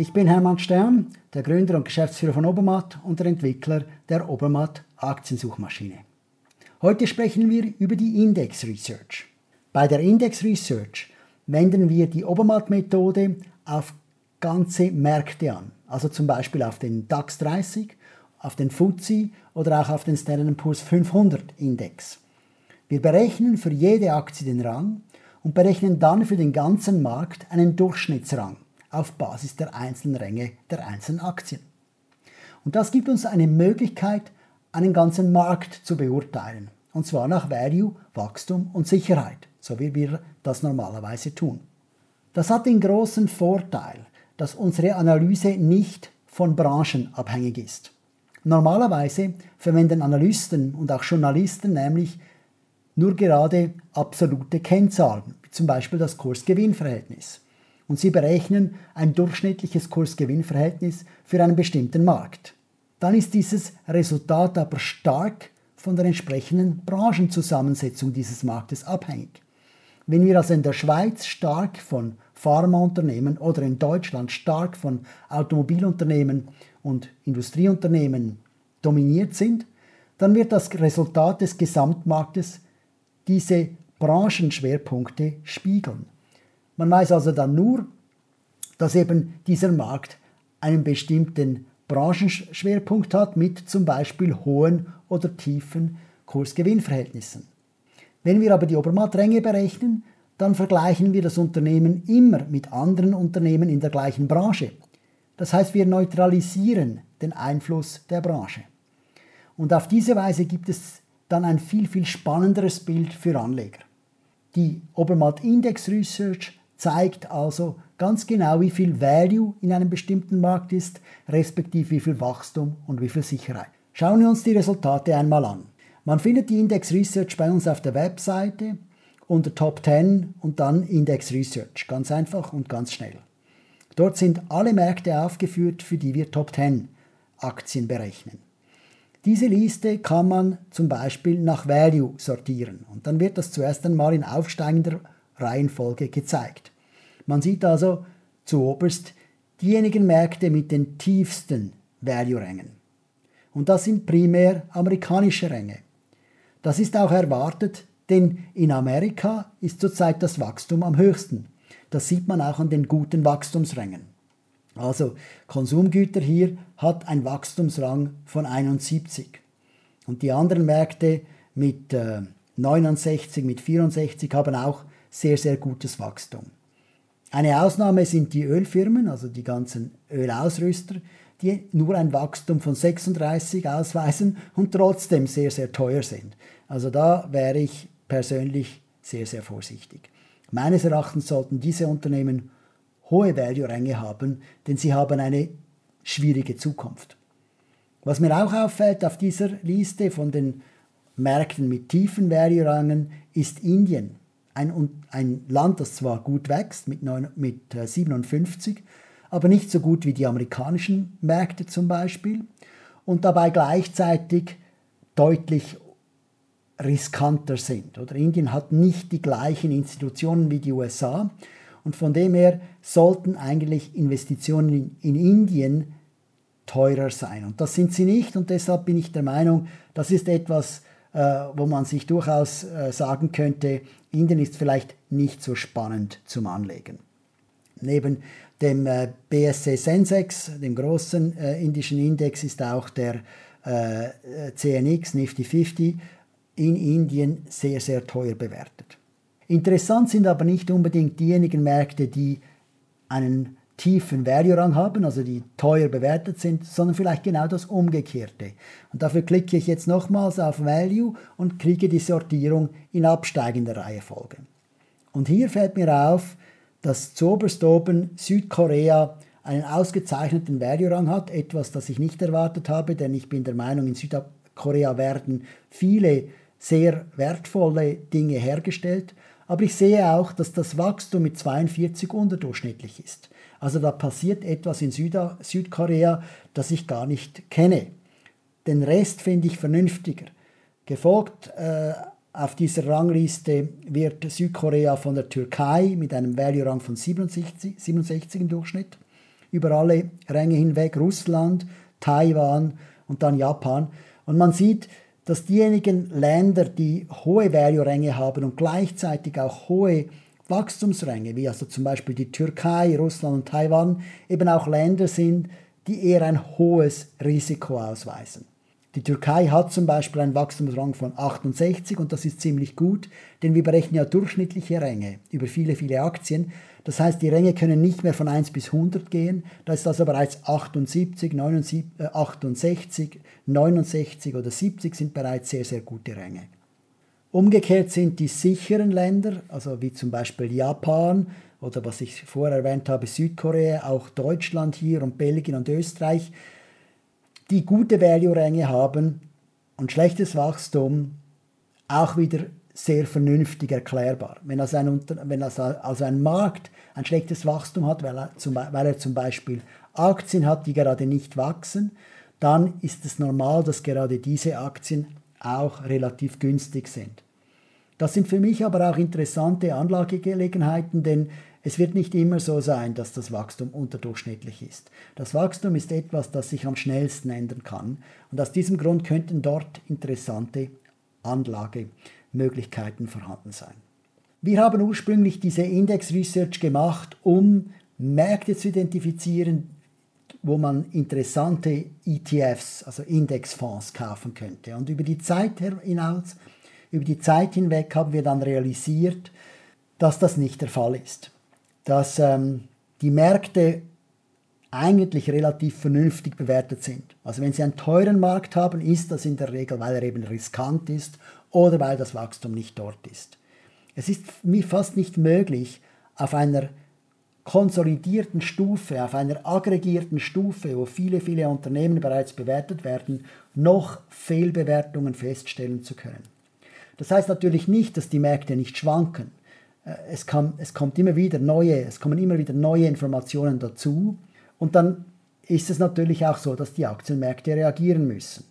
Ich bin Hermann Stern, der Gründer und Geschäftsführer von Obermatt und der Entwickler der Obermatt Aktiensuchmaschine. Heute sprechen wir über die Index Research. Bei der Index Research wenden wir die Obermatt-Methode auf ganze Märkte an, also zum Beispiel auf den DAX 30, auf den FTSE oder auch auf den Standard Poor's 500 Index. Wir berechnen für jede Aktie den Rang und berechnen dann für den ganzen Markt einen Durchschnittsrang auf Basis der einzelnen Ränge der einzelnen Aktien. Und das gibt uns eine Möglichkeit, einen ganzen Markt zu beurteilen. Und zwar nach Value, Wachstum und Sicherheit, so wie wir das normalerweise tun. Das hat den großen Vorteil, dass unsere Analyse nicht von Branchen abhängig ist. Normalerweise verwenden Analysten und auch Journalisten nämlich nur gerade absolute Kennzahlen, wie zum Beispiel das Kurs-Gewinn-Verhältnis. Und sie berechnen ein durchschnittliches Kurs-Gewinn-Verhältnis für einen bestimmten Markt. Dann ist dieses Resultat aber stark von der entsprechenden Branchenzusammensetzung dieses Marktes abhängig. Wenn wir also in der Schweiz stark von Pharmaunternehmen oder in Deutschland stark von Automobilunternehmen und Industrieunternehmen dominiert sind, dann wird das Resultat des Gesamtmarktes diese Branchenschwerpunkte spiegeln. Man weiß also dann nur, dass eben dieser Markt einen bestimmten Branchenschwerpunkt hat mit zum Beispiel hohen oder tiefen Kursgewinnverhältnissen. Wenn wir aber die Obermattränge berechnen, dann vergleichen wir das Unternehmen immer mit anderen Unternehmen in der gleichen Branche. Das heißt, wir neutralisieren den Einfluss der Branche. Und auf diese Weise gibt es dann ein viel, viel spannenderes Bild für Anleger. Die Obermatt Index Research zeigt also ganz genau, wie viel Value in einem bestimmten Markt ist, respektive wie viel Wachstum und wie viel Sicherheit. Schauen wir uns die Resultate einmal an. Man findet die Index Research bei uns auf der Webseite unter Top 10 und dann Index Research. Ganz einfach und ganz schnell. Dort sind alle Märkte aufgeführt, für die wir Top 10 Aktien berechnen. Diese Liste kann man zum Beispiel nach Value sortieren und dann wird das zuerst einmal in aufsteigender Reihenfolge gezeigt. Man sieht also zuoberst diejenigen Märkte mit den tiefsten Value-Rängen. Und das sind primär amerikanische Ränge. Das ist auch erwartet, denn in Amerika ist zurzeit das Wachstum am höchsten. Das sieht man auch an den guten Wachstumsrängen. Also Konsumgüter hier hat ein Wachstumsrang von 71. Und die anderen Märkte mit äh, 69, mit 64 haben auch sehr, sehr gutes Wachstum. Eine Ausnahme sind die Ölfirmen, also die ganzen Ölausrüster, die nur ein Wachstum von 36 ausweisen und trotzdem sehr, sehr teuer sind. Also da wäre ich persönlich sehr, sehr vorsichtig. Meines Erachtens sollten diese Unternehmen hohe Value-Ränge haben, denn sie haben eine schwierige Zukunft. Was mir auch auffällt auf dieser Liste von den Märkten mit tiefen Value-Rängen ist Indien. Ein, ein, Land, das zwar gut wächst mit, 9, mit 57, äh, aber nicht so gut wie die amerikanischen Märkte zum Beispiel und dabei gleichzeitig deutlich riskanter sind. Oder Indien hat nicht die gleichen Institutionen wie die USA und von dem her sollten eigentlich Investitionen in, in Indien teurer sein. Und das sind sie nicht und deshalb bin ich der Meinung, das ist etwas, wo man sich durchaus äh, sagen könnte, Indien ist vielleicht nicht so spannend zum Anlegen. Neben dem äh, BSC Sensex, dem großen äh, indischen Index, ist auch der äh, CNX Nifty 50 in Indien sehr, sehr teuer bewertet. Interessant sind aber nicht unbedingt diejenigen Märkte, die einen tiefen Value-Rang haben, also die teuer bewertet sind, sondern vielleicht genau das Umgekehrte. Und dafür klicke ich jetzt nochmals auf Value und kriege die Sortierung in absteigender Reihenfolge. Und hier fällt mir auf, dass zuoberst oben Südkorea einen ausgezeichneten Value-Rang hat, etwas, das ich nicht erwartet habe, denn ich bin der Meinung, in Südkorea werden viele sehr wertvolle Dinge hergestellt. Aber ich sehe auch, dass das Wachstum mit 42 unterdurchschnittlich ist. Also da passiert etwas in Süda Südkorea, das ich gar nicht kenne. Den Rest finde ich vernünftiger. Gefolgt äh, auf dieser Rangliste wird Südkorea von der Türkei mit einem Value-Rang von 67, 67 im Durchschnitt. über alle Ränge hinweg, Russland, Taiwan und dann Japan. Und man sieht, dass diejenigen Länder, die hohe Value-Ränge haben und gleichzeitig auch hohe Wachstumsränge, wie also zum Beispiel die Türkei, Russland und Taiwan, eben auch Länder sind, die eher ein hohes Risiko ausweisen. Die Türkei hat zum Beispiel einen Wachstumsrang von 68 und das ist ziemlich gut, denn wir berechnen ja durchschnittliche Ränge über viele, viele Aktien. Das heißt, die Ränge können nicht mehr von 1 bis 100 gehen, da ist also bereits 78, 79, äh, 68, 69 oder 70 sind bereits sehr, sehr gute Ränge. Umgekehrt sind die sicheren Länder, also wie zum Beispiel Japan oder was ich vorher erwähnt habe, Südkorea, auch Deutschland hier und Belgien und Österreich, die gute Value-Ränge haben und schlechtes Wachstum, auch wieder sehr vernünftig erklärbar. Wenn also ein, wenn also, also ein Markt ein schlechtes Wachstum hat, weil er, zum, weil er zum Beispiel Aktien hat, die gerade nicht wachsen, dann ist es normal, dass gerade diese Aktien auch relativ günstig sind. Das sind für mich aber auch interessante Anlagegelegenheiten, denn es wird nicht immer so sein, dass das Wachstum unterdurchschnittlich ist. Das Wachstum ist etwas, das sich am schnellsten ändern kann und aus diesem Grund könnten dort interessante Anlagemöglichkeiten vorhanden sein. Wir haben ursprünglich diese Index Research gemacht, um Märkte zu identifizieren, wo man interessante ETFs, also Indexfonds, kaufen könnte. Und über die Zeit hinaus, über die Zeit hinweg haben wir dann realisiert, dass das nicht der Fall ist dass ähm, die Märkte eigentlich relativ vernünftig bewertet sind. Also wenn Sie einen teuren Markt haben, ist das in der Regel, weil er eben riskant ist oder weil das Wachstum nicht dort ist. Es ist mir fast nicht möglich, auf einer konsolidierten Stufe, auf einer aggregierten Stufe, wo viele, viele Unternehmen bereits bewertet werden, noch Fehlbewertungen feststellen zu können. Das heißt natürlich nicht, dass die Märkte nicht schwanken. Äh, es, kann, es kommt immer wieder neue, es kommen immer wieder neue Informationen dazu und dann ist es natürlich auch so, dass die Aktienmärkte reagieren müssen.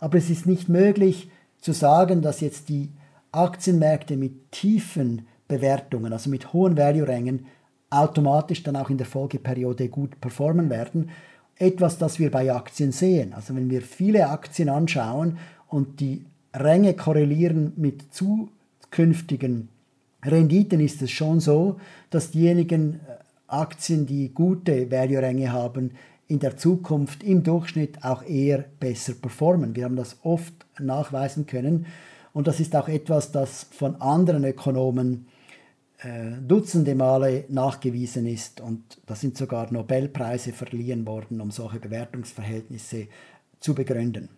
Aber es ist nicht möglich zu sagen, dass jetzt die Aktienmärkte mit tiefen Bewertungen, also mit hohen Value-Rängen, automatisch dann auch in der Folgeperiode gut performen werden. Etwas, das wir bei Aktien sehen. Also wenn wir viele Aktien anschauen und die Ränge korrelieren mit zukünftigen Renditen ist es schon so, dass diejenigen äh, Aktien, die gute Value-Ränge haben, in der Zukunft im Durchschnitt auch eher besser performen. Wir haben das oft nachweisen können und das ist auch etwas, das von anderen Ökonomen äh, dutzende Male nachgewiesen ist und da sind sogar Nobelpreise verliehen worden, um solche Bewertungsverhältnisse zu begründen.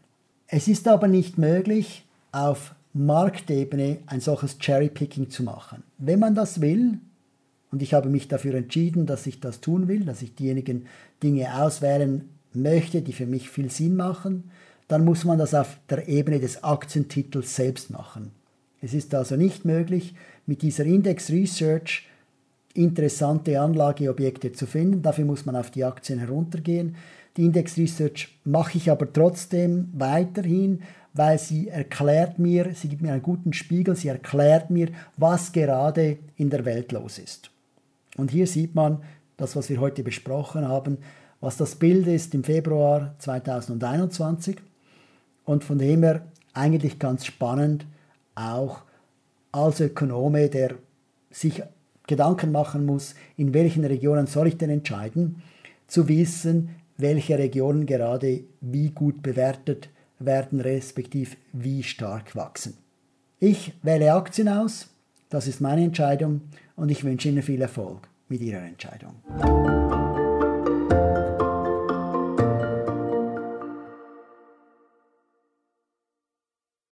Es ist aber nicht möglich, auf Marktebene ein solches Cherry-Picking zu machen. Wenn man das will, und ich habe mich dafür entschieden, dass ich das tun will, dass ich diejenigen Dinge auswählen möchte, die für mich viel Sinn machen, dann muss man das auf der Ebene des Aktientitels selbst machen. Es ist also nicht möglich, mit dieser Index Research interessante Anlageobjekte zu finden. Dafür muss man auf die Aktien heruntergehen. Die Index Research mache ich aber trotzdem weiterhin weil sie erklärt mir, sie gibt mir einen guten Spiegel, sie erklärt mir, was gerade in der Welt los ist. Und hier sieht man das, was wir heute besprochen haben, was das Bild ist im Februar 2021 und von dem her eigentlich ganz spannend, auch als Ökonome, der sich Gedanken machen muss, in welchen Regionen soll ich denn entscheiden, zu wissen, welche Regionen gerade wie gut bewertet werden respektive wie stark wachsen. Ich wähle Aktien aus, das ist meine Entscheidung und ich wünsche Ihnen viel Erfolg mit Ihrer Entscheidung.